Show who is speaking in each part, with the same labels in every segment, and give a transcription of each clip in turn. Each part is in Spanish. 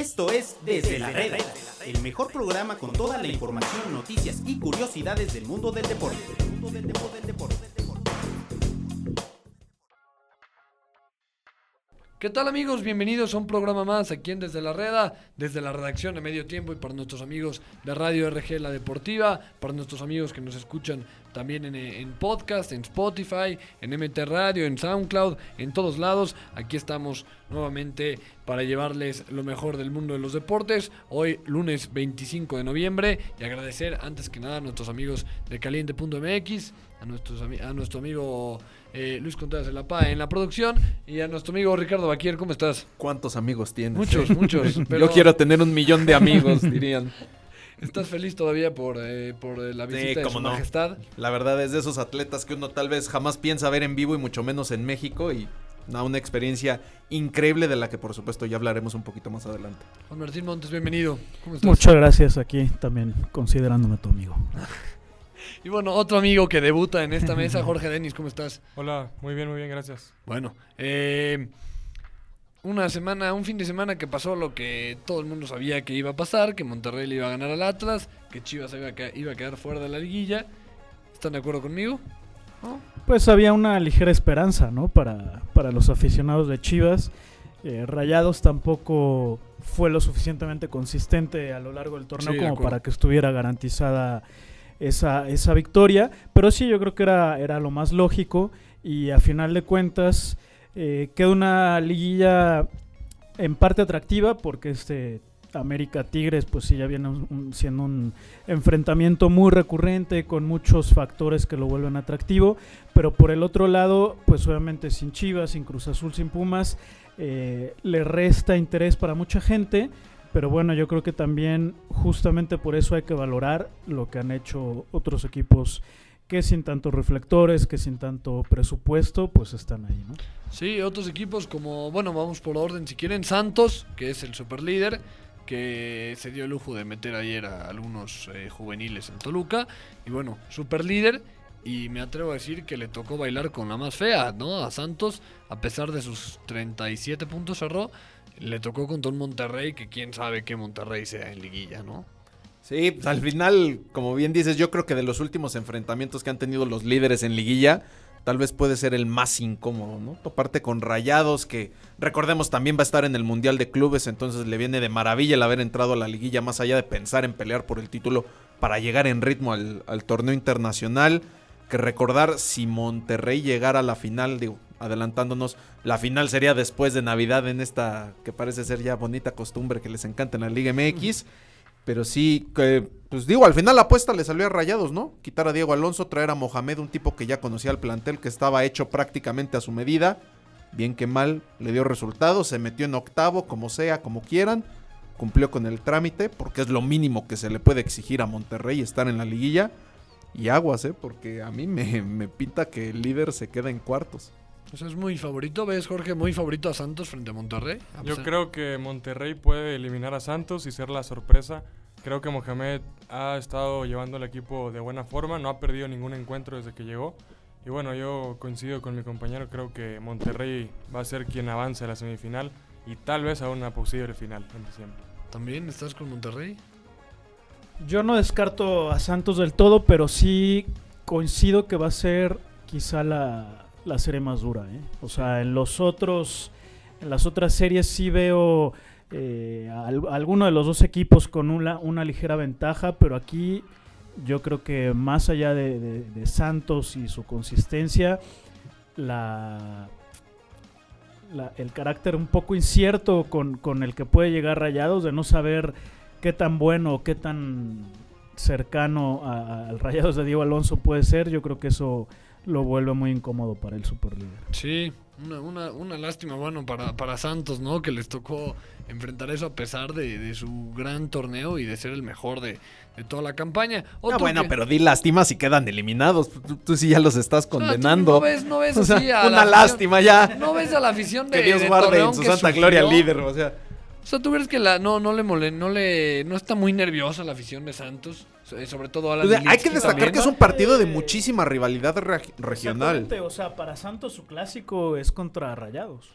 Speaker 1: Esto es Desde la Reda, el mejor programa con toda la información, noticias y curiosidades del mundo del deporte.
Speaker 2: ¿Qué tal amigos? Bienvenidos a un programa más aquí en Desde la Reda, desde la redacción de Medio Tiempo y para nuestros amigos de Radio RG La Deportiva, para nuestros amigos que nos escuchan también en, en, podcast, en Spotify, en MT Radio, en SoundCloud, en todos lados. Aquí estamos nuevamente para llevarles lo mejor del mundo de los deportes. Hoy lunes 25 de noviembre y agradecer antes que nada a nuestros amigos de caliente.mx, a, nuestros, a nuestro amigo eh, Luis Contreras de la PA en la producción y a nuestro amigo Ricardo Baquier. ¿Cómo estás?
Speaker 3: ¿Cuántos amigos tienes?
Speaker 2: Muchos, muchos.
Speaker 3: Yo quiero tener un millón de amigos, dirían.
Speaker 2: ¿Estás feliz todavía por, eh, por la visita
Speaker 3: sí,
Speaker 2: de su
Speaker 3: no.
Speaker 2: majestad?
Speaker 3: La verdad es de esos atletas que uno tal vez jamás piensa ver en vivo y mucho menos en México y no, una experiencia increíble de la que por supuesto ya hablaremos un poquito más adelante.
Speaker 2: Juan Martín Montes, bienvenido. ¿Cómo estás?
Speaker 4: Muchas gracias aquí también considerándome tu amigo.
Speaker 2: Y bueno, otro amigo que debuta en esta mesa, Jorge Denis, ¿cómo estás?
Speaker 5: Hola, muy bien, muy bien, gracias.
Speaker 2: Bueno, eh, una semana, un fin de semana que pasó lo que todo el mundo sabía que iba a pasar, que Monterrey le iba a ganar al Atlas, que Chivas iba a, quedar, iba a quedar fuera de la liguilla. ¿Están de acuerdo conmigo?
Speaker 4: ¿No? Pues había una ligera esperanza, ¿no? Para, para los aficionados de Chivas. Eh, Rayados tampoco fue lo suficientemente consistente a lo largo del torneo
Speaker 2: Sí,
Speaker 4: como para que estuviera garantizada esa, esa victoria. Pero sí, yo creo que era, era lo más lógico. Y a final de cuentas, eh, queda una liguilla en parte atractiva porque este América Tigres pues sí ya viene un- siendo un enfrentamiento muy recurrente con muchos factores que lo vuelven atractivo pero por el otro lado pues obviamente sin Chivas sin Cruz Azul sin Pumas eh, le resta interés para mucha gente pero bueno yo creo que también justamente por eso hay que valorar lo que han hecho otros equipos que sin tantos reflectores que sin tanto presupuesto pues están ahí ¿no?
Speaker 2: Sí, otros equipos como, bueno, vamos por orden si quieren, Santos, que es el superlíder, que se dio el lujo de meter ayer a algunos eh, juveniles en Toluca, y bueno, superlíder, y me atrevo a decir que le tocó bailar con la más fea, ¿no? A Santos, a pesar de sus 37 puntos cerró, le tocó contra un Monterrey que quién sabe qué Monterrey sea en liguilla, ¿no?
Speaker 3: Sí, pues, al final, como bien dices, yo creo que de los últimos enfrentamientos que han tenido los líderes en liguilla, tal vez puede ser el más incómodo, ¿no? Toparte con Rayados, que recordemos también va a estar en el Mundial de Clubes, entonces le viene de maravilla el haber entrado a la liguilla, más allá de pensar en pelear por el título para llegar en ritmo al, al torneo internacional. Que recordar, si Monterrey llegara a la final, digo, adelantándonos, la final sería después de Navidad en esta que parece ser ya bonita costumbre que les encanta en la Liga MX. Pero sí, que, pues digo, al final la apuesta le salió a rayados, ¿no? Quitar a Diego Alonso, traer a Mohamed, un tipo que ya conocía el plantel, que estaba hecho prácticamente a su medida. Bien que mal, le dio resultados, se metió en octavo, como sea, como quieran. Cumplió con el trámite, porque es lo mínimo que se le puede exigir a Monterrey estar en la liguilla. Y aguas, ¿eh? Porque a mí me, me pinta que el líder se queda en cuartos.
Speaker 2: Sea, es muy favorito, ¿ves, Jorge? Muy favorito a Santos frente a Monterrey. A
Speaker 5: Yo
Speaker 2: pesar-
Speaker 5: creo que Monterrey puede eliminar a Santos y ser la sorpresa. Creo que Mohamed ha estado llevando al equipo de buena forma, no ha perdido ningún encuentro desde que llegó. Y bueno, yo coincido con mi compañero, creo que Monterrey va a ser quien avance a la semifinal y tal vez a una posible final en diciembre.
Speaker 2: ¿También estás con Monterrey?
Speaker 4: Yo no descarto a Santos del todo, pero sí coincido que va a ser quizá la, la serie más dura. ¿eh? O sea, en los otros, en las otras series sí veo eh, alguno de los dos equipos con una, una ligera ventaja, pero aquí yo creo que más allá de, Santos y su consistencia, la, el carácter un poco incierto con, con el que puede llegar Rayados, de no saber qué tan bueno o qué tan cercano al Rayados de Diego Alonso puede ser, yo creo que eso lo vuelve muy incómodo para el superlíder.
Speaker 2: Sí, una, una, una lástima, bueno, para, para Santos, ¿no? Que les tocó enfrentar eso a pesar de, de su gran torneo y de ser el mejor de, de toda la campaña.
Speaker 3: Ah,
Speaker 2: Otro
Speaker 3: bueno,
Speaker 2: que-
Speaker 3: pero di lástima si quedan eliminados. Tú, tú sí ya los estás
Speaker 2: tú
Speaker 3: condenando.
Speaker 2: No ves, no ves
Speaker 3: O sea,
Speaker 2: así a la
Speaker 3: una
Speaker 2: afición-
Speaker 3: lástima ya.
Speaker 2: No ves a la afición de
Speaker 3: que Dios
Speaker 2: de
Speaker 3: guarde en su santa
Speaker 2: sufrió.
Speaker 3: gloria al líder, o sea.
Speaker 2: O sea, tú crees que la, no, no le mole, no le, no está muy nerviosa la afición de Santos, sobre todo a la
Speaker 3: O sea, hay que destacar que es un partido de muchísima rivalidad reg- regional.
Speaker 4: O sea, para Santos su clásico es contra Rayados.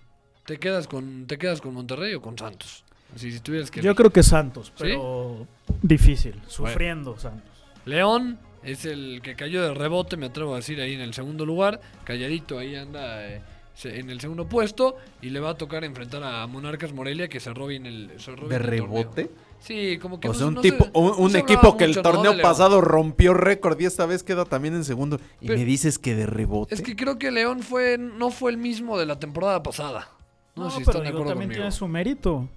Speaker 2: ¿Te quedas con, te quedas con Monterrey o con Santos? Si, si tuvieras que
Speaker 4: Yo
Speaker 2: elegir.
Speaker 4: creo que Santos,
Speaker 2: ¿Sí?
Speaker 4: pero difícil, sufriendo Santos.
Speaker 2: León es el que cayó de rebote, me atrevo a decir, ahí en el segundo lugar. Calladito ahí anda eh, en el segundo puesto. Y le va a tocar enfrentar a Monarcas Morelia, que el, cerró
Speaker 3: ¿De
Speaker 2: bien el torneo.
Speaker 3: rebote?
Speaker 2: Sí, como que
Speaker 3: O
Speaker 2: no-
Speaker 3: sea, un,
Speaker 2: no
Speaker 3: tipo,
Speaker 2: se-
Speaker 3: un, un
Speaker 2: se
Speaker 3: equipo que el torneo
Speaker 2: de
Speaker 3: pasado rompió récord y esta vez queda también en segundo. Y
Speaker 2: Pero-
Speaker 3: me dices que de rebote.
Speaker 2: Es que creo que León fue no fue el mismo de la temporada pasada. No,
Speaker 4: No,
Speaker 2: sé si
Speaker 4: pero
Speaker 2: están de acuerdo
Speaker 4: también
Speaker 2: conmigo.
Speaker 4: tiene su mérito.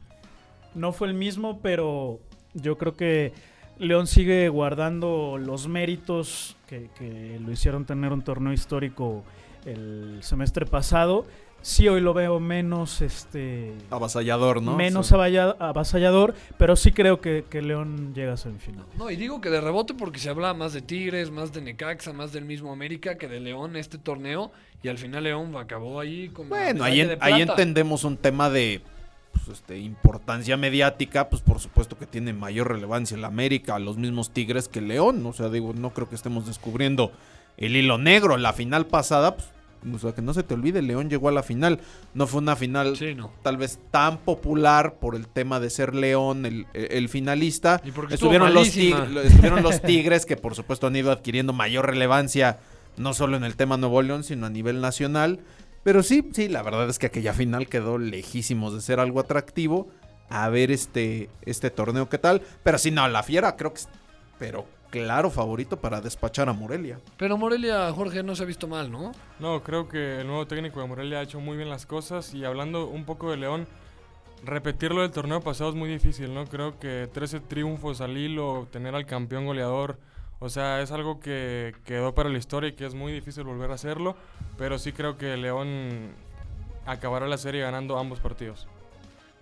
Speaker 4: No fue el mismo, pero yo creo que León sigue guardando los méritos que, que lo hicieron tener un torneo histórico el semestre pasado. Sí, hoy lo veo menos, este,
Speaker 3: Avasallador, ¿no?
Speaker 4: menos
Speaker 3: Sí.
Speaker 4: avasallador, pero sí creo que, que León llega a semifinal.
Speaker 2: No, y digo que de rebote porque se hablaba más de Tigres, más de Necaxa, más del mismo América que de León este torneo. Y al final León acabó ahí con la
Speaker 3: Bueno, ahí,
Speaker 2: medalla
Speaker 3: en-
Speaker 2: de
Speaker 3: ahí entendemos un tema de pues, este, importancia mediática, pues por supuesto que tiene mayor relevancia el América, los mismos Tigres que León. O sea, digo, no creo que estemos descubriendo el hilo negro. La final pasada, pues, o sea, que no se te olvide, León llegó a la final. No fue una final
Speaker 2: Sí, no.
Speaker 3: tal vez tan popular por el tema de ser León el, el finalista.
Speaker 2: Y
Speaker 3: Estuvieron los, estuvieron los Tigres que por supuesto han ido adquiriendo mayor relevancia, no solo en el tema Nuevo León, sino a nivel nacional. Pero sí, sí, la verdad es que aquella final quedó lejísimos de ser algo atractivo. A ver este, este torneo qué tal. Pero sí, no, la fiera creo que pero claro, favorito para despachar a Morelia.
Speaker 2: Pero Morelia, Jorge, no se ha visto mal, ¿no?
Speaker 5: No, creo que el nuevo técnico de Morelia ha hecho muy bien las cosas y hablando un poco de León, repetirlo del torneo pasado es muy difícil, ¿no? Creo que 13 triunfos al hilo, tener al campeón goleador, o sea, es algo que quedó para la historia y que es muy difícil volver a hacerlo, pero sí creo que León acabará la serie ganando ambos partidos.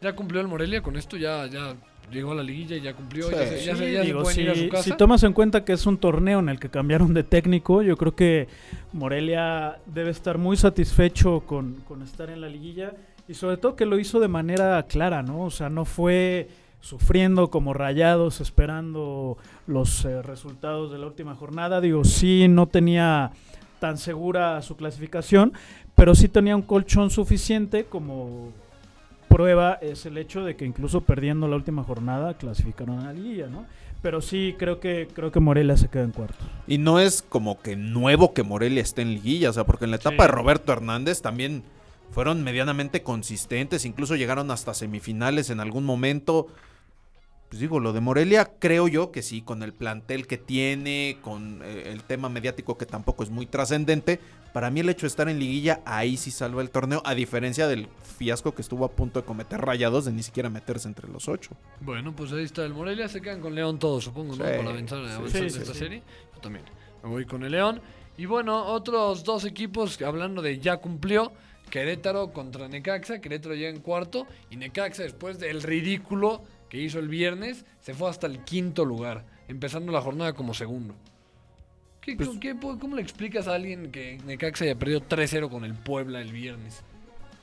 Speaker 2: Ya cumplió el Morelia con esto, ya, ya llegó a la liguilla y ya cumplió.
Speaker 3: Sí.
Speaker 2: ya se, ya
Speaker 4: Sí,
Speaker 2: se- ya se
Speaker 4: digo,
Speaker 2: pueden ir a
Speaker 4: si,
Speaker 2: su casa.
Speaker 4: si tomas en cuenta que es un torneo en el que cambiaron de técnico, yo creo que Morelia debe estar muy satisfecho con, con estar en la liguilla y sobre todo que lo hizo de manera clara, ¿no? O sea, no fue sufriendo como rayados, esperando los eh, resultados de la última jornada. Digo, sí, no tenía tan segura su clasificación, pero sí tenía un colchón suficiente como prueba es el hecho de que incluso perdiendo la última jornada clasificaron a la liguilla, ¿no? Pero sí creo que creo que Morelia se queda en cuartos.
Speaker 3: Y no es como que nuevo que Morelia esté en liguilla, o sea, porque en la etapa
Speaker 2: Sí.
Speaker 3: de Roberto Hernández también fueron medianamente consistentes, incluso llegaron hasta semifinales en algún momento. Pues digo, lo de Morelia creo yo que sí, con el plantel que tiene, con eh, el tema mediático que tampoco es muy trascendente, para mí el hecho de estar en liguilla ahí sí salva el torneo, a diferencia del fiasco que estuvo a punto de cometer rayados de ni siquiera meterse entre los ocho.
Speaker 2: Bueno, pues ahí está el Morelia. Se quedan con León todos, supongo, ¿no?
Speaker 3: Sí,
Speaker 2: Para avanzar,
Speaker 3: sí,
Speaker 2: esta
Speaker 4: sí.
Speaker 2: serie. Yo también. Me voy con el León. Y bueno, otros dos equipos, hablando de ya cumplió. Querétaro contra Necaxa. Querétaro llega en cuarto. Y Necaxa, después del ridículo que hizo el viernes, se fue hasta el quinto lugar. Empezando la jornada como segundo. ¿Qué,
Speaker 3: Pues
Speaker 2: qué- ¿Cómo le explicas a alguien que Necaxa haya perdido 3-0 con el Puebla el viernes?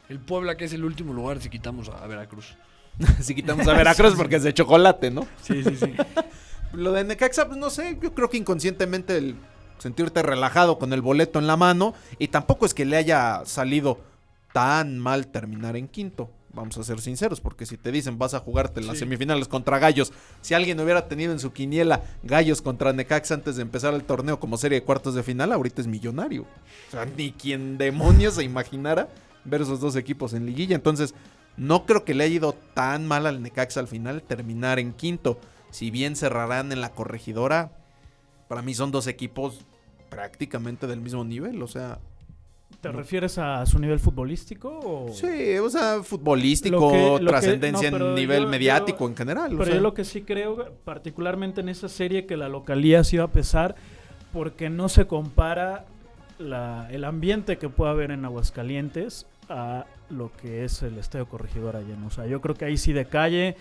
Speaker 2: El Puebla que es el último lugar si quitamos a a Veracruz.
Speaker 3: si quitamos a Veracruz porque es de chocolate, ¿no?
Speaker 2: Sí, sí, sí.
Speaker 3: Lo de Necaxa, pues no sé, yo creo que inconscientemente el sentirte relajado con el boleto en la mano y tampoco es que le haya salido tan mal terminar en quinto. Vamos a ser sinceros, porque si te dicen vas a jugarte las
Speaker 2: Sí.
Speaker 3: semifinales contra Gallos, si alguien hubiera tenido en su quiniela Gallos contra Necaxa antes de empezar el torneo como serie de cuartos de final, ahorita es millonario. O sea, ni quien demonios se imaginara ver esos dos equipos en liguilla. Entonces, no creo que le haya ido tan mal al Necaxa al final terminar en quinto. Si bien cerrarán en la corregidora, para mí son dos equipos prácticamente del mismo nivel. O sea,
Speaker 4: ¿Te
Speaker 3: No.
Speaker 4: refieres a su nivel futbolístico? O...
Speaker 3: sí, o sea, futbolístico,
Speaker 4: que- que-
Speaker 3: trascendencia
Speaker 4: no,
Speaker 3: en nivel
Speaker 4: yo-
Speaker 3: mediático
Speaker 4: yo-
Speaker 3: en general. o
Speaker 4: Pero
Speaker 3: sea.
Speaker 4: yo lo que sí creo, particularmente en esa serie, que la localía sí va a pesar porque no se compara la- el ambiente que puede haber en Aguascalientes a lo que es el Estadio Corregidora lleno. O sea, yo creo que ahí sí de calle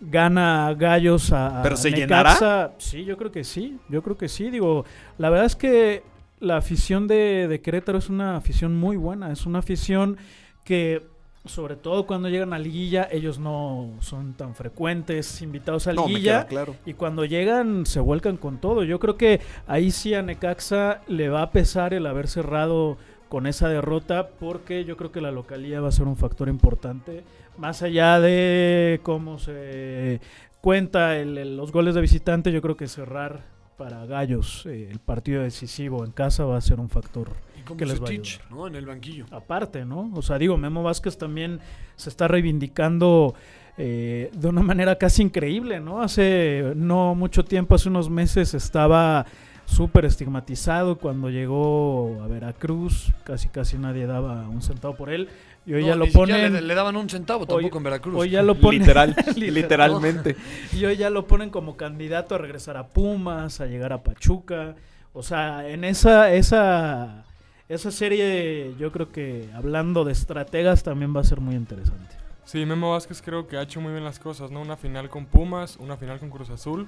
Speaker 4: gana Gallos a, a
Speaker 3: ¿Pero se
Speaker 4: Necaxa. Sí, yo creo que sí, yo creo que sí. Digo, la verdad es que la afición de, de Querétaro es una afición muy buena, es una afición que sobre todo cuando llegan a liguilla, ellos no son tan frecuentes invitados a liguilla.
Speaker 3: claro.
Speaker 4: Y cuando llegan, se vuelcan con todo. Yo creo que ahí sí a Necaxa le va a pesar el haber cerrado con esa derrota, porque yo creo que la localía va a ser un factor importante Más allá de cómo se cuenta el- el- los goles de visitante, yo creo que cerrar para Gallos eh, el partido decisivo en casa va a ser un factor que les va a ayudar.
Speaker 2: ¿no? En el banquillo.
Speaker 4: aparte, ¿no? O sea, digo, Memo Vázquez también se está reivindicando eh, de una manera casi increíble, ¿no? Hace no mucho tiempo, hace unos meses, estaba súper estigmatizado cuando llegó a Veracruz, casi casi nadie daba un centavo por él, y hoy
Speaker 2: No,
Speaker 4: ya lo ponen...
Speaker 2: Le, le daban un centavo tampoco en Veracruz.
Speaker 4: Hoy ya lo ponen...
Speaker 3: Literal,
Speaker 4: Literal.
Speaker 3: literalmente.
Speaker 4: Y hoy ya lo ponen como candidato a regresar a Pumas, a llegar a Pachuca. O sea, en esa, esa, esa serie, yo creo que hablando de estrategas también va a ser muy interesante.
Speaker 5: Sí, Memo Vázquez creo que ha hecho muy bien las cosas, ¿no? Una final con Pumas, una final con Cruz Azul.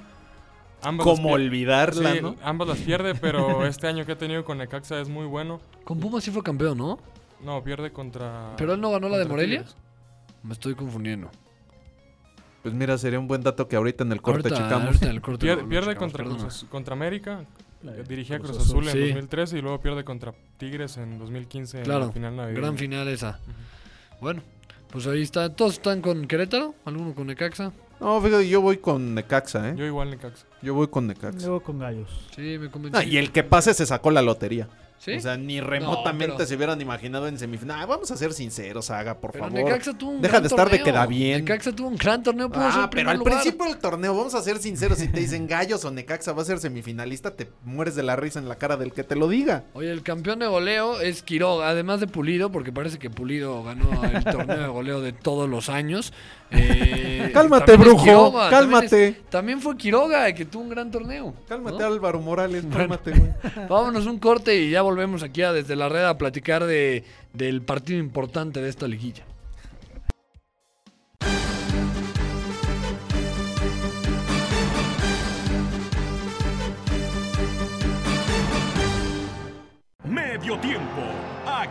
Speaker 5: Ambas
Speaker 3: Como olvidarla,
Speaker 5: Sí,
Speaker 3: ¿no?
Speaker 5: ambas las pierde, pero este año que ha tenido con Necaxa es muy bueno.
Speaker 2: Con Pumas sí fue campeón, ¿no?
Speaker 5: No, pierde contra.
Speaker 2: ¿Pero él no ganó la de Morelia?
Speaker 5: Tigres.
Speaker 2: Me estoy confundiendo.
Speaker 3: Pues mira, sería un buen dato que ahorita en el corte
Speaker 2: Ahorita-
Speaker 3: checamos.
Speaker 2: ahorita en el corte
Speaker 5: Pierde,
Speaker 2: lo- lo
Speaker 5: pierde
Speaker 2: checamos,
Speaker 5: contra, Cruz contra América,
Speaker 4: La de
Speaker 5: dirigía
Speaker 4: Cruz
Speaker 5: Cruz Azul en
Speaker 2: Sí.
Speaker 5: 2013 y luego pierde contra Tigres en 2015 en
Speaker 2: Claro,
Speaker 5: la final navideña.
Speaker 2: Gran final esa. Bueno, pues ahí está. ¿Todos están con Querétaro? ¿Alguno con Necaxa?
Speaker 3: No, fíjate, yo voy con Necaxa, ¿eh?
Speaker 5: Yo igual Necaxa.
Speaker 3: Yo voy con Necaxa.
Speaker 4: Luego con Gallos.
Speaker 2: Sí, me convencí.
Speaker 3: Ah, y el que pase se sacó la lotería.
Speaker 2: ¿Sí?
Speaker 3: O sea, ni remotamente
Speaker 2: pero-
Speaker 3: se hubieran imaginado en semifinal. Ah, vamos a ser sinceros, Haga, por
Speaker 2: pero
Speaker 3: favor.
Speaker 2: Necaxa tuvo un
Speaker 3: Deja
Speaker 2: gran
Speaker 3: de estar de
Speaker 2: torneo.
Speaker 3: queda bien.
Speaker 2: Necaxa tuvo un gran torneo. pudo
Speaker 3: Ah, pero al
Speaker 2: lugar.
Speaker 3: principio del torneo, vamos a ser sinceros, si te dicen Gallos o Necaxa va a ser semifinalista, te mueres de la risa en la cara del que te lo diga.
Speaker 2: Oye, el campeón de goleo es Quiroga, además de Pulido, porque parece que Pulido ganó el torneo de goleo de todos los años. Eh,
Speaker 3: Cálmate, brujo,
Speaker 2: Quiroga,
Speaker 3: cálmate.
Speaker 2: También, es- también fue Quiroga, que tuvo un gran torneo.
Speaker 3: Cálmate,
Speaker 2: ¿no?
Speaker 3: Álvaro Morales,
Speaker 2: Bueno.
Speaker 3: cálmate, güey.
Speaker 2: Vámonos un corte y ya volvemos aquí a Desde la Red a platicar de, del partido importante de esta liguilla.
Speaker 6: Medio tiempo.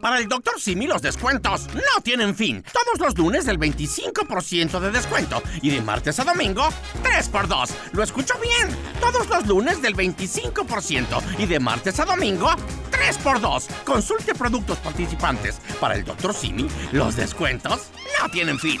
Speaker 7: Para el Dr. Simi los descuentos no tienen fin. Todos los lunes del 25% de descuento y de martes a domingo 3x2. ¿Lo escucho bien? Todos los lunes del 25% y de martes a domingo 3x2. Consulte productos participantes. Para el Dr. Simi los descuentos no tienen fin.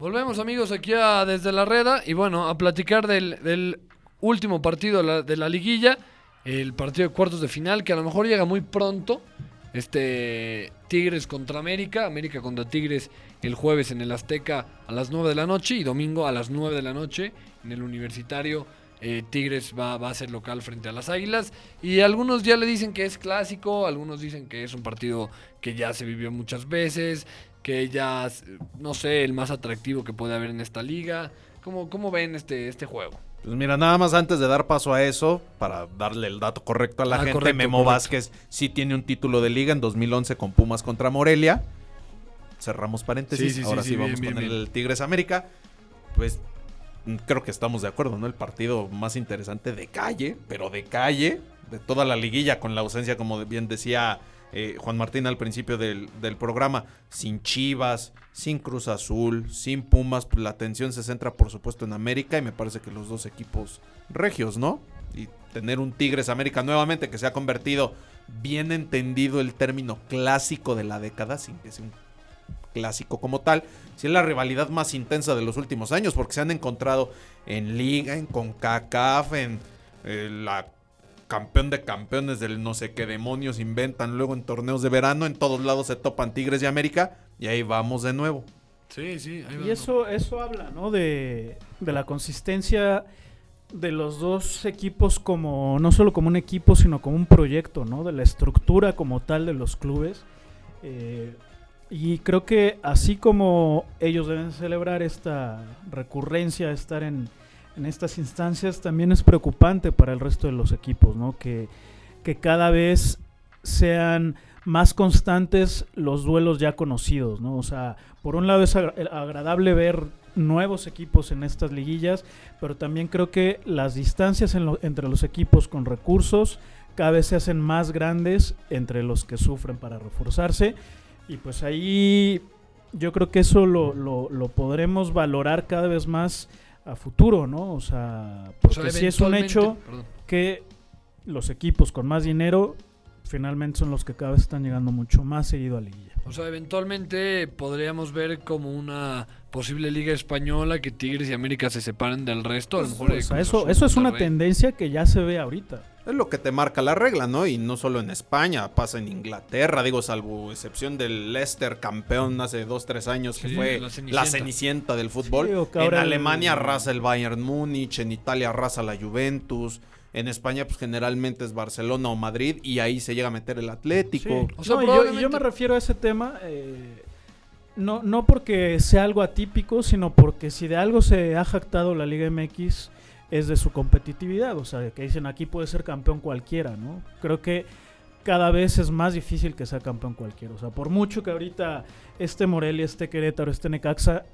Speaker 2: Volvemos amigos aquí a Desde la Reda y bueno, a platicar del, último partido de la, liguilla, el partido de cuartos de final que a lo mejor llega muy pronto. Este Tigres contra América, América contra Tigres el jueves en el Azteca a las 9 de la noche y domingo a las 9 de la noche en el Universitario. eh, Tigres va a ser local frente a las Águilas y algunos ya le dicen que es clásico, algunos dicen que es un partido que ya se vivió muchas veces, que es, no sé, el más atractivo que puede haber en esta liga. ¿Cómo, cómo ven este, este juego?
Speaker 3: Pues mira, nada más antes de dar paso a eso, para darle el dato correcto a la
Speaker 2: Ah,
Speaker 3: gente,
Speaker 2: correcto,
Speaker 3: Memo
Speaker 2: correcto.
Speaker 3: Vázquez sí tiene un título de liga en 2011 con Pumas contra Morelia. Cerramos paréntesis,
Speaker 2: Sí, sí, sí,
Speaker 3: ahora
Speaker 2: sí,
Speaker 3: vamos
Speaker 2: bien,
Speaker 3: con
Speaker 2: bien.
Speaker 3: el Tigres América. Pues mm, creo que estamos de acuerdo, ¿no? El partido más interesante de calle, pero de calle, de toda la liguilla, con la ausencia, como bien decía eh, Juan Martín al principio del, del programa, sin Chivas, sin Cruz Azul, sin Pumas, pues la atención se centra por supuesto en América y me parece que los dos equipos regios, ¿no? Y tener un Tigres América nuevamente que se ha convertido bien entendido el término clásico de la década, sin que sea un clásico como tal, sí es la rivalidad más intensa de los últimos años, porque se han encontrado en Liga, en CONCACAF, en eh, la campeón de campeones del no sé qué demonios inventan luego en torneos de verano, en todos lados se topan Tigres de América y ahí vamos de nuevo.
Speaker 2: Sí, sí. ahí va,
Speaker 4: Y
Speaker 2: ¿no?
Speaker 4: eso, eso habla, ¿no? De, de la consistencia de los dos equipos como, no solo como un equipo, sino como un proyecto, ¿no? De la estructura como tal de los clubes. Eh, y creo que así como ellos deben celebrar esta recurrencia de estar en, en estas instancias, también es preocupante para el resto de los equipos, ¿no? Que, que cada vez sean más constantes los duelos ya conocidos, ¿no? O sea, por un lado es agra- agradable ver nuevos equipos en estas liguillas, pero también creo que las distancias en lo- entre los equipos con recursos cada vez se hacen más grandes entre los que sufren para reforzarse y pues ahí yo creo que eso lo, lo- lo podremos valorar cada vez más a futuro, ¿no? O sea,
Speaker 2: O
Speaker 4: porque
Speaker 2: sea,
Speaker 4: sí es un hecho
Speaker 2: perdón.
Speaker 4: que los equipos con más dinero finalmente son los que cada vez están llegando mucho más seguido a liguilla.
Speaker 2: O sea, eventualmente podríamos ver como una posible liga española que Tigres y América se separen del resto. A lo mejor
Speaker 4: O sea, eso, eso es una tendencia que ya se ve ahorita.
Speaker 3: Es lo que te marca la regla, ¿no? Y no solo en España, pasa en Inglaterra, digo, salvo excepción del Leicester campeón hace dos, tres años, que
Speaker 2: Sí,
Speaker 3: fue
Speaker 2: la
Speaker 3: la
Speaker 2: Cenicienta.
Speaker 3: del fútbol.
Speaker 4: Sí,
Speaker 3: en
Speaker 4: ahora el-
Speaker 3: Alemania arrasa el Bayern Múnich, en Italia arrasa la Juventus, en España pues generalmente es Barcelona o Madrid y ahí se llega a meter el Atlético.
Speaker 4: Sí.
Speaker 2: O sea,
Speaker 4: No, y yo, y yo me refiero a ese tema eh, no, no porque sea algo atípico, sino porque si de algo se ha jactado la Liga MX es de su competitividad. O sea, que dicen aquí puede ser campeón cualquiera, ¿no? Creo que cada vez es más difícil que sea campeón cualquiera. O sea, por mucho que ahorita este Morelia, este Querétaro, este Necaxa,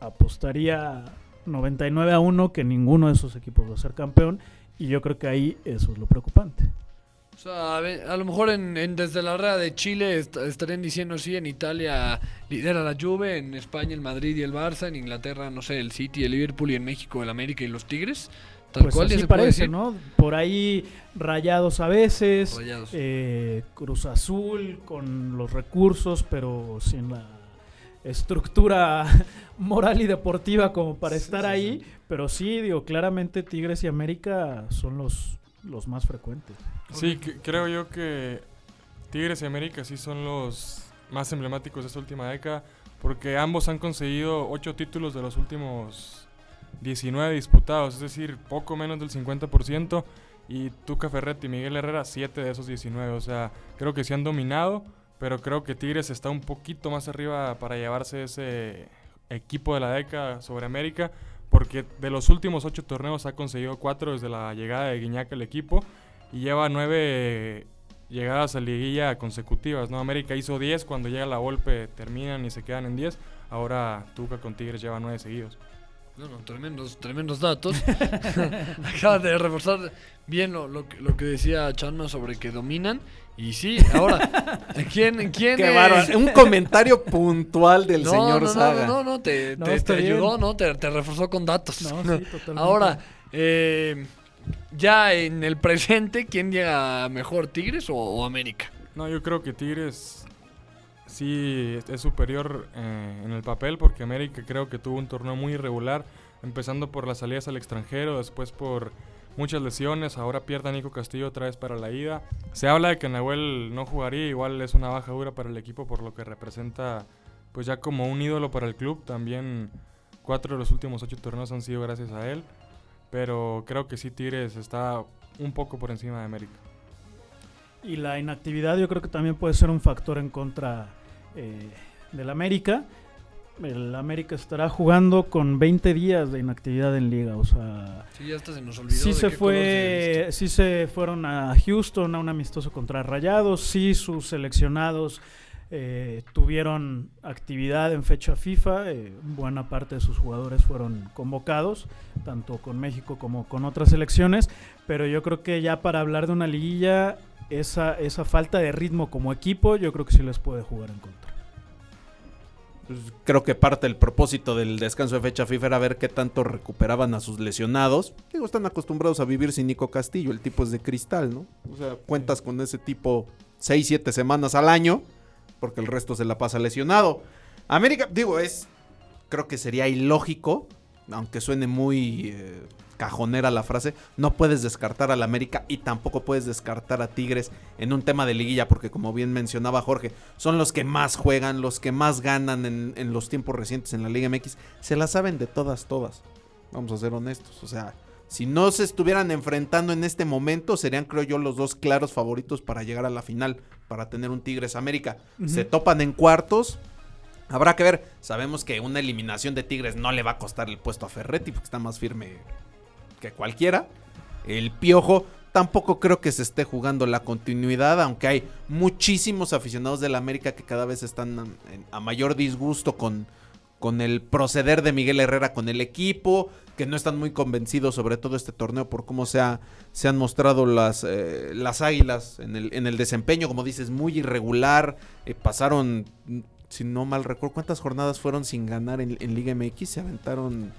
Speaker 4: apostaría 99 a 1 que ninguno de esos equipos va a ser campeón. Y yo creo que ahí eso es lo preocupante.
Speaker 2: O sea, a, ver, a lo mejor en, en- desde la red de Chile est- estarían diciendo sí, en Italia lidera la Juve, en España el Madrid y el Barça, en Inglaterra, no sé, el City, el Liverpool y en México el América y los Tigres. Tal
Speaker 4: Pues
Speaker 2: cual
Speaker 4: así
Speaker 2: se
Speaker 4: parece,
Speaker 2: decir.
Speaker 4: ¿no? Por ahí rayados a veces,
Speaker 2: Rayados.
Speaker 4: eh, Cruz Azul con los recursos, pero sin la estructura moral y deportiva como para estar ahí. Pero sí, digo, claramente Tigres y América son los, los más frecuentes.
Speaker 5: Sí, que- creo yo que Tigres y América sí son los más emblemáticos de esta última década, porque ambos han conseguido 8 títulos de los últimos 19 disputados, es decir, poco menos del 50%, y Tuca Ferretti y Miguel Herrera 7 de esos 19, o sea, creo que sí han dominado, pero creo que Tigres está un poquito más arriba para llevarse ese equipo de la década sobre América, porque de los últimos 8 torneos ha conseguido 4 desde la llegada de Guiñac al equipo, y lleva nueve llegadas a liguilla consecutivas, ¿no? América hizo 10, cuando llega la golpe terminan y se quedan en 10. Ahora Tuca con Tigres lleva 9 seguidos.
Speaker 2: No, no, tremendos, tremendos datos. Acabas de reforzar bien lo, lo que, lo que decía Chanma sobre que dominan. Y sí, ahora, ¿quién, quién
Speaker 3: Qué
Speaker 2: es?
Speaker 3: bárbaro. Un comentario puntual del
Speaker 2: no,
Speaker 3: señor
Speaker 2: no, no,
Speaker 3: Saga.
Speaker 2: No, no, no, te,
Speaker 4: No,
Speaker 2: te- ayudó, ¿no? Te, te reforzó con datos.
Speaker 4: No, sí, totalmente.
Speaker 2: Ahora, eh, ya en el presente, ¿quién llega mejor, Tigres o, o América?
Speaker 5: No, yo creo que Tigres sí es- superior eh, en el papel porque América creo que tuvo un torneo muy irregular, empezando por las salidas al extranjero, después por muchas lesiones, ahora pierde a Nico Castillo otra vez para la ida. Se habla de que Nahuel no jugaría, igual es una baja dura para el equipo por lo que representa pues ya como un ídolo para el club, también cuatro de los últimos ocho torneos han sido gracias a él, pero creo que sí Tigres está un poco por encima de América.
Speaker 4: Y la inactividad yo creo que también puede ser un factor en contra eh, del América. El América estará jugando con 20 días de inactividad en liga, o sea,
Speaker 2: Sí, hasta se nos olvidó.
Speaker 4: sí
Speaker 2: de
Speaker 4: se fue, sí se fueron a Houston a un amistoso contra Rayados, sí sus seleccionados eh, tuvieron actividad en fecha FIFA, eh, buena parte de sus jugadores fueron convocados, tanto con México como con otras selecciones, pero yo creo que ya para hablar de una liguilla, esa, esa falta de ritmo como equipo, yo creo que sí les puede jugar en contra.
Speaker 3: Pues, creo que parte del propósito del descanso de fecha FIFA era ver qué tanto recuperaban a sus lesionados. Digo, están acostumbrados a vivir sin Nico Castillo, el tipo es de cristal, ¿no? O sea, cuentas con ese tipo 6, 7 semanas al año, porque el resto se la pasa lesionado. América, digo, es. Creo que sería ilógico, aunque suene muy eh, cajonera la frase. No puedes descartar al América y tampoco puedes descartar a Tigres en un tema de liguilla, porque como bien mencionaba Jorge, son los que más juegan, los que más ganan en, en los tiempos recientes en la Liga MX. Se la saben de todas, todas. Vamos a ser honestos. O sea, si no se estuvieran enfrentando en este momento, serían, creo yo, los dos claros favoritos para llegar a la final, para tener un Tigres América. Se topan en cuartos. Habrá que ver. Sabemos que una eliminación de Tigres no le va a costar el puesto a Ferretti, porque está más firme que cualquiera. El Piojo tampoco creo que se esté jugando la continuidad, aunque hay muchísimos aficionados del América que cada vez están a, a mayor disgusto con, con el proceder de Miguel Herrera con el equipo, que no están muy convencidos sobre todo este torneo por cómo se, ha- se han mostrado las, eh, las águilas en el, en el desempeño, como dices, muy irregular. Eh, pasaron, mm, si no mal recuerdo, ¿cuántas jornadas fueron sin ganar en Liga MX? Se aventaron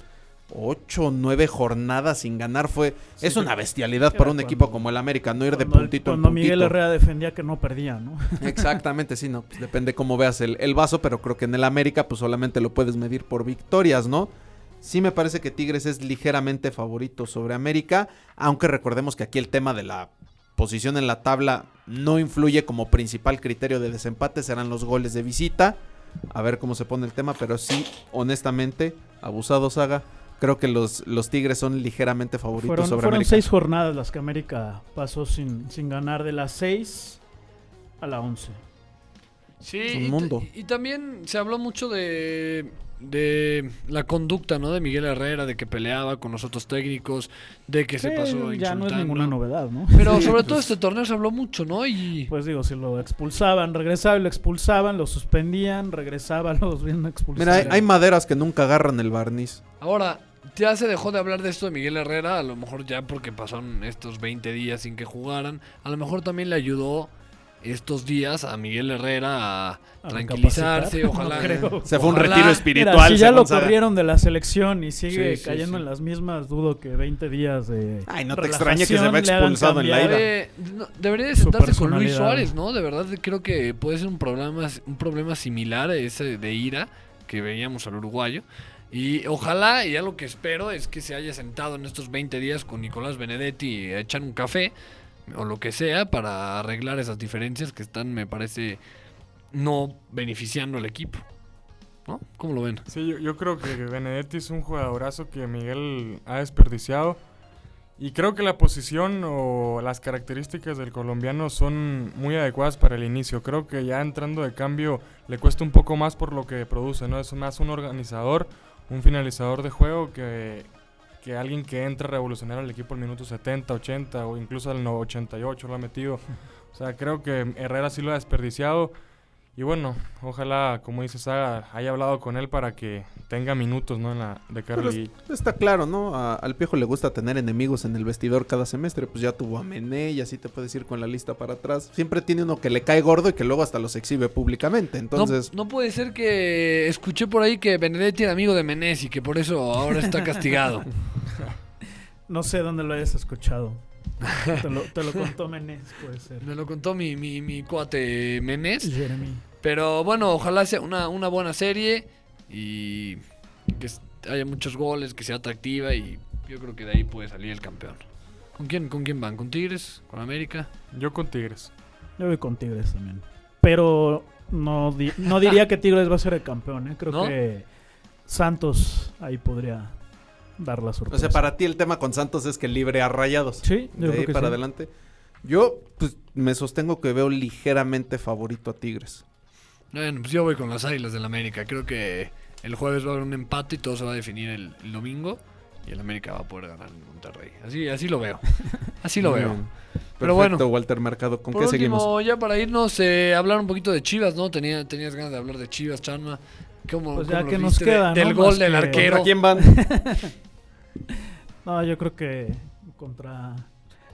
Speaker 3: ocho o nueve jornadas sin ganar. Fue, es una bestialidad para un
Speaker 4: cuando-
Speaker 3: equipo como el América, no ir de
Speaker 4: Cuando el-
Speaker 3: puntito en
Speaker 4: Cuando
Speaker 3: puntito.
Speaker 4: Miguel Herrera defendía que no perdía, ¿no?
Speaker 3: Exactamente, sí, no, pues depende cómo veas el, el vaso, pero creo que en el América pues solamente lo puedes medir por victorias, ¿no? Sí me parece que Tigres es ligeramente favorito sobre América, aunque recordemos que aquí el tema de la posición en la tabla no influye como principal criterio de desempate, serán los goles de visita. A ver cómo se pone el tema, pero sí, honestamente, abusado Saga, creo que los, los Tigres son ligeramente favoritos
Speaker 4: Fueron,
Speaker 3: sobre
Speaker 4: fueron
Speaker 3: América.
Speaker 4: seis jornadas las que América pasó sin, sin ganar, de las seis a la once.
Speaker 2: Sí,
Speaker 3: Es un
Speaker 2: y,
Speaker 3: mundo.
Speaker 2: y también se habló mucho de, de la conducta, ¿no? De Miguel Herrera, de que peleaba con los otros técnicos, de que se pasó
Speaker 4: ya no es ninguna novedad, ¿no?
Speaker 2: Pero sobre todo este torneo se habló mucho, ¿no? Y
Speaker 4: Pues digo, si lo expulsaban, regresaba y lo expulsaban, lo suspendían, regresaba, los bien expulsaban.
Speaker 3: Mira, hay, hay maderas que nunca agarran el barniz.
Speaker 2: ahora, ya se dejó de hablar de esto de Miguel Herrera, a lo mejor ya porque pasaron estos 20 días sin que jugaran, a lo mejor también le ayudó estos días a Miguel Herrera a,
Speaker 4: A
Speaker 2: tranquilizarse, ojalá.
Speaker 4: No creo.
Speaker 3: Se fue un retiro
Speaker 4: Mira,
Speaker 3: espiritual.
Speaker 4: si ya lo corrieron de la selección y sigue
Speaker 2: Sí, sí,
Speaker 4: cayendo
Speaker 2: sí.
Speaker 4: en las mismas, dudo que 20 días de
Speaker 3: Ay, no te extrañe que se
Speaker 4: hagan
Speaker 3: expulsado en la ida.
Speaker 2: No, debería de sentarse con Luis. Suárez, ¿no? De verdad creo que puede ser un problema, un problema similar a ese de ira que veíamos al uruguayo. Y ojalá, y ya lo que espero es que se haya sentado en estos 20 días con Nicolás Benedetti a echar un café o lo que sea para arreglar esas diferencias que están, me parece, no beneficiando al equipo. ¿No? ¿Cómo lo ven?
Speaker 5: Sí, yo, yo creo que Benedetti es un jugadorazo que Miguel ha desperdiciado. Y creo que la posición o las características del colombiano son muy adecuadas para el inicio. Creo que ya entrando de cambio le cuesta un poco más por lo que produce, ¿no? Es más un organizador, un finalizador de juego que, que alguien que entra a revolucionar al equipo al minuto 70, 80 o incluso al no- 88 lo ha metido. O sea, creo que Herrera sí lo ha desperdiciado. Y bueno, ojalá, como dice Saga, haya hablado con él para que tenga minutos, ¿no? En la de cara a
Speaker 3: Pero
Speaker 5: la
Speaker 3: es-
Speaker 5: liguilla.
Speaker 3: está claro, ¿no? A- al Piojo le gusta tener enemigos en el vestidor cada semestre. Pues ya tuvo a Mené y así te puedes ir con la lista para atrás. Siempre tiene uno que le cae gordo y que luego hasta los exhibe públicamente. Entonces,
Speaker 2: no, no puede ser que escuché por ahí que Benedetti era amigo de Menés y que por eso ahora está castigado.
Speaker 4: No sé dónde lo hayas escuchado. te, lo, te lo contó Menés, puede ser.
Speaker 2: Me lo contó mi, mi, mi cuate Menés.
Speaker 4: Jeremy.
Speaker 2: Pero bueno, ojalá sea una, una buena serie y que haya muchos goles, que sea atractiva y yo creo que de ahí puede salir el campeón. ¿Con quién, con quién van? ¿Con Tigres? ¿Con América?
Speaker 5: Yo con Tigres.
Speaker 4: Yo voy con Tigres también. Pero no, di- no diría que Tigres va a ser el campeón. ¿eh? Creo
Speaker 2: ¿No?
Speaker 4: que Santos ahí podría dar la
Speaker 3: o
Speaker 4: sorpresa.
Speaker 3: sea, para ti el tema con Santos es que libre a rayados.
Speaker 4: Sí, yo
Speaker 3: de
Speaker 4: creo
Speaker 3: ahí
Speaker 4: que
Speaker 3: para
Speaker 4: sí.
Speaker 3: adelante. Yo, pues, me sostengo que veo ligeramente favorito a Tigres.
Speaker 2: Bueno, pues yo voy con las Águilas del América. Creo que el jueves va a haber un empate y todo se va a definir el, el domingo. Y el América va a poder ganar en Monterrey. Así, así lo veo. Así lo veo. Pero
Speaker 3: Perfecto,
Speaker 2: bueno.
Speaker 3: Walter Mercado, ¿con
Speaker 2: Por
Speaker 3: qué
Speaker 2: último,
Speaker 3: seguimos?
Speaker 2: ya para irnos, eh, hablar un poquito de Chivas, ¿no? Tenía, tenías ganas de hablar de Chivas, Charma. ¿Cómo,
Speaker 4: Pues
Speaker 2: cómo
Speaker 4: ya
Speaker 2: lo
Speaker 4: que nos
Speaker 2: viste de-
Speaker 4: queda, ¿no?
Speaker 2: del gol del
Speaker 4: que-
Speaker 2: arquero?
Speaker 3: ¿Contra quién van?
Speaker 4: No, yo creo que contra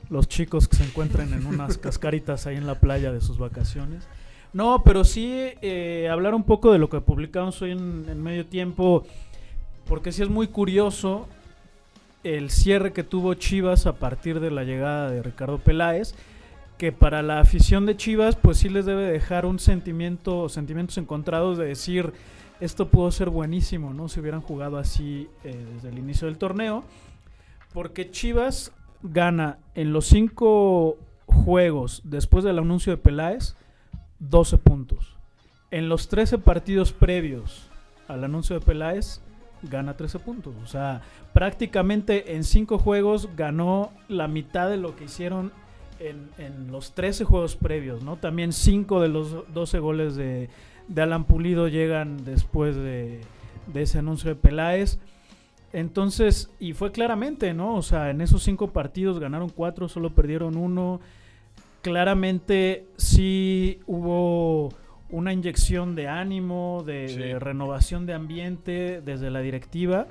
Speaker 4: los chicos que se encuentren en unas cascaritas ahí en la playa de sus vacaciones. No, pero sí eh, hablar un poco de lo que publicamos hoy en, medio tiempo, porque sí es muy curioso el cierre que tuvo Chivas a partir de la llegada de Ricardo Peláez, que para la afición de Chivas pues sí les debe dejar un sentimiento, sentimientos encontrados de decir esto pudo ser buenísimo, ¿no? Si hubieran jugado así eh, desde el inicio del torneo. Porque Chivas gana en los cinco juegos después del anuncio de Peláez 12 puntos. En los 13 partidos previos al anuncio de Peláez gana 13 puntos. O sea, prácticamente en 5 juegos ganó la mitad de lo que hicieron en, los 13 juegos previos, ¿no? También 5 de los 12 goles de, de Alan Pulido llegan después de, de ese anuncio de Peláez. Entonces, y fue claramente, ¿no? O sea, en esos cinco partidos ganaron cuatro, solo perdieron uno. Claramente sí hubo una inyección de ánimo, de,
Speaker 2: Sí.
Speaker 4: de renovación de ambiente desde la directiva.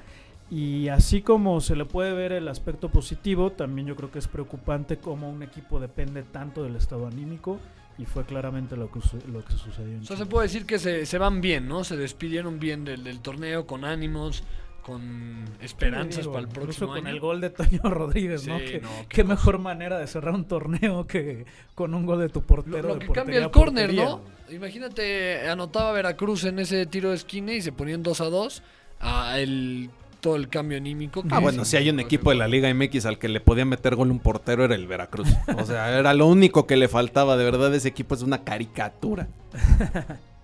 Speaker 4: Y así como se le puede ver el aspecto positivo, también yo creo que es preocupante cómo un equipo depende tanto del estado anímico. Y fue claramente lo que, lo que sucedió. en
Speaker 2: O sea, se puede decir que se, se van bien, ¿no? Se despidieron bien del, del torneo, con ánimos, con esperanzas
Speaker 4: Digo,
Speaker 2: para el
Speaker 4: incluso
Speaker 2: próximo
Speaker 4: con
Speaker 2: año.
Speaker 4: el gol de Toño Rodríguez,
Speaker 2: Sí,
Speaker 4: ¿no? Que-
Speaker 2: no, qué
Speaker 4: mejor manera de cerrar un torneo que con un gol de tu portero.
Speaker 2: Lo, que cambia el córner. ¿no? Imagínate, anotaba Veracruz en ese tiro de esquina y se ponían 2 a 2 a el, todo el cambio anímico. que
Speaker 3: Ah, bueno, si hay un equipo de la Liga MX al que le podía meter gol un portero era el Veracruz. O sea, era lo único que le faltaba. De verdad, ese equipo es una caricatura.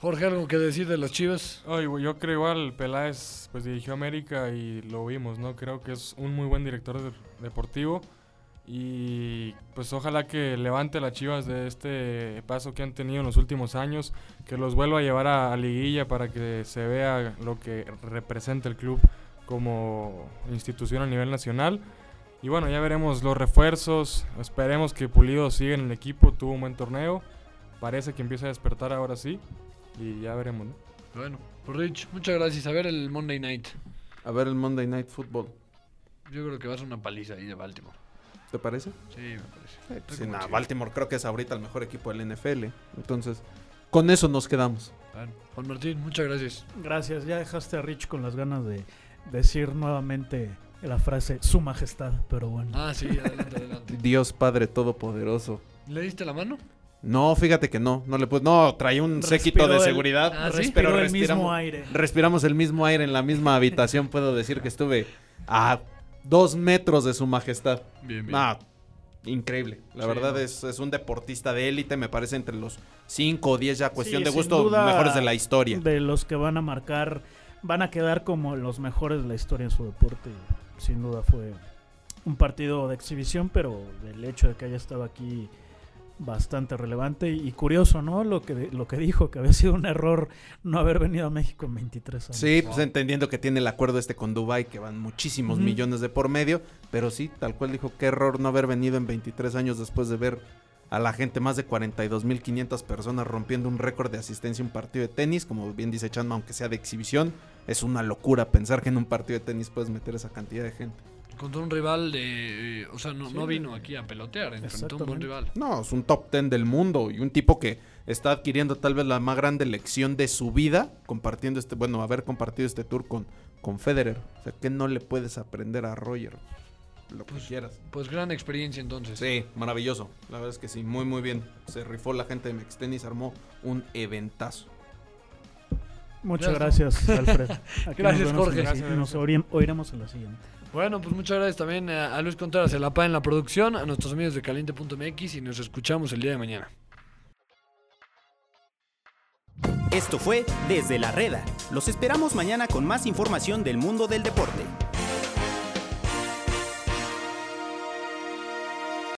Speaker 2: Jorge, ¿algo que decir de los Chivas?
Speaker 5: Ay, yo creo igual Peláez pues dirigió América y lo vimos, ¿no? Creo que es un muy buen director de- deportivo y pues ojalá que levante a las Chivas de este paso que han tenido en los últimos años, que los vuelva a llevar a, a liguilla para que se vea lo que representa el club como institución a nivel nacional. Y bueno, ya veremos los refuerzos, esperemos que Pulido siga en el equipo, tuvo un buen torneo, parece que empieza a despertar ahora sí y ya veremos, ¿no?
Speaker 2: Bueno, pues Rich, muchas gracias. A ver el Monday Night.
Speaker 3: A ver el Monday Night Football.
Speaker 2: Yo creo que va a ser una paliza ahí de Baltimore.
Speaker 3: ¿Te parece?
Speaker 2: Sí, me parece.
Speaker 3: Sí, nah,
Speaker 2: Chivas.
Speaker 3: Baltimore creo que es ahorita el mejor equipo del NFL. Entonces, con eso nos quedamos.
Speaker 2: Bueno, Juan Martín, muchas gracias.
Speaker 4: Gracias, ya dejaste a Rich con las ganas de decir nuevamente la frase Su Majestad, pero bueno.
Speaker 2: Ah, sí, adelante, adelante.
Speaker 3: Dios Padre Todopoderoso.
Speaker 2: ¿Le diste la mano?
Speaker 3: No, fíjate que no. No le puse. No, traía un séquito de
Speaker 4: el-
Speaker 3: seguridad.
Speaker 2: Ah, ¿sí?
Speaker 4: Respiró el
Speaker 3: respiramos-
Speaker 4: mismo aire.
Speaker 3: Respiramos el mismo aire en la misma habitación. Puedo decir que estuve a dos metros de su majestad.
Speaker 2: Bien,
Speaker 3: Ah, increíble. La
Speaker 2: Sí,
Speaker 3: verdad
Speaker 2: no.
Speaker 3: es, es un deportista de élite. Me parece entre los 5 o 10 ya cuestión
Speaker 4: Sí,
Speaker 3: de gusto
Speaker 4: duda,
Speaker 3: mejores de la historia.
Speaker 4: De los que van a marcar, van a quedar como los mejores de la historia en su deporte. Sin duda fue un partido de exhibición, pero el hecho de que haya estado aquí bastante relevante y, y curioso, ¿no? Lo que, lo que dijo, que había sido un error no haber venido a México en 23 años.
Speaker 3: Sí, pues entendiendo que tiene el acuerdo este con Dubai que van muchísimos millones de por medio, pero sí, tal cual dijo, qué error no haber venido en 23 años después de ver a la gente, más de 42.500 personas rompiendo un récord de asistencia a un partido de tenis, como bien dice Chanma, aunque sea de exhibición, es una locura pensar que en un partido de tenis puedes meter esa cantidad de gente.
Speaker 2: Contra un rival de. eh, O sea, no,
Speaker 4: Sí.
Speaker 2: no vino aquí a pelotear, enfrentó a un buen rival.
Speaker 3: No, es un top 10 del mundo y un tipo que está adquiriendo tal vez la más grande lección de su vida compartiendo este, bueno, haber compartido este tour con, con Federer. O sea, que no le puedes aprender a Roger? Lo que quieras.
Speaker 2: Pues gran experiencia entonces.
Speaker 3: Sí, maravilloso. La verdad es que sí, muy muy bien. Se rifó la gente de Mextenis, armó un eventazo.
Speaker 4: Muchas
Speaker 2: Ya
Speaker 4: gracias, Alfred. Aquí
Speaker 2: Gracias,
Speaker 4: nos vemos
Speaker 2: Jorge.
Speaker 4: en la si-
Speaker 5: Gracias,
Speaker 4: nos oirem- oiremos en la siguiente.
Speaker 2: Bueno, pues muchas gracias también a, Luis Contreras, el APA en la producción, a nuestros amigos de caliente.mx y nos escuchamos el día de mañana.
Speaker 1: Esto fue Desde la Reda. Los esperamos mañana con más información del mundo del deporte.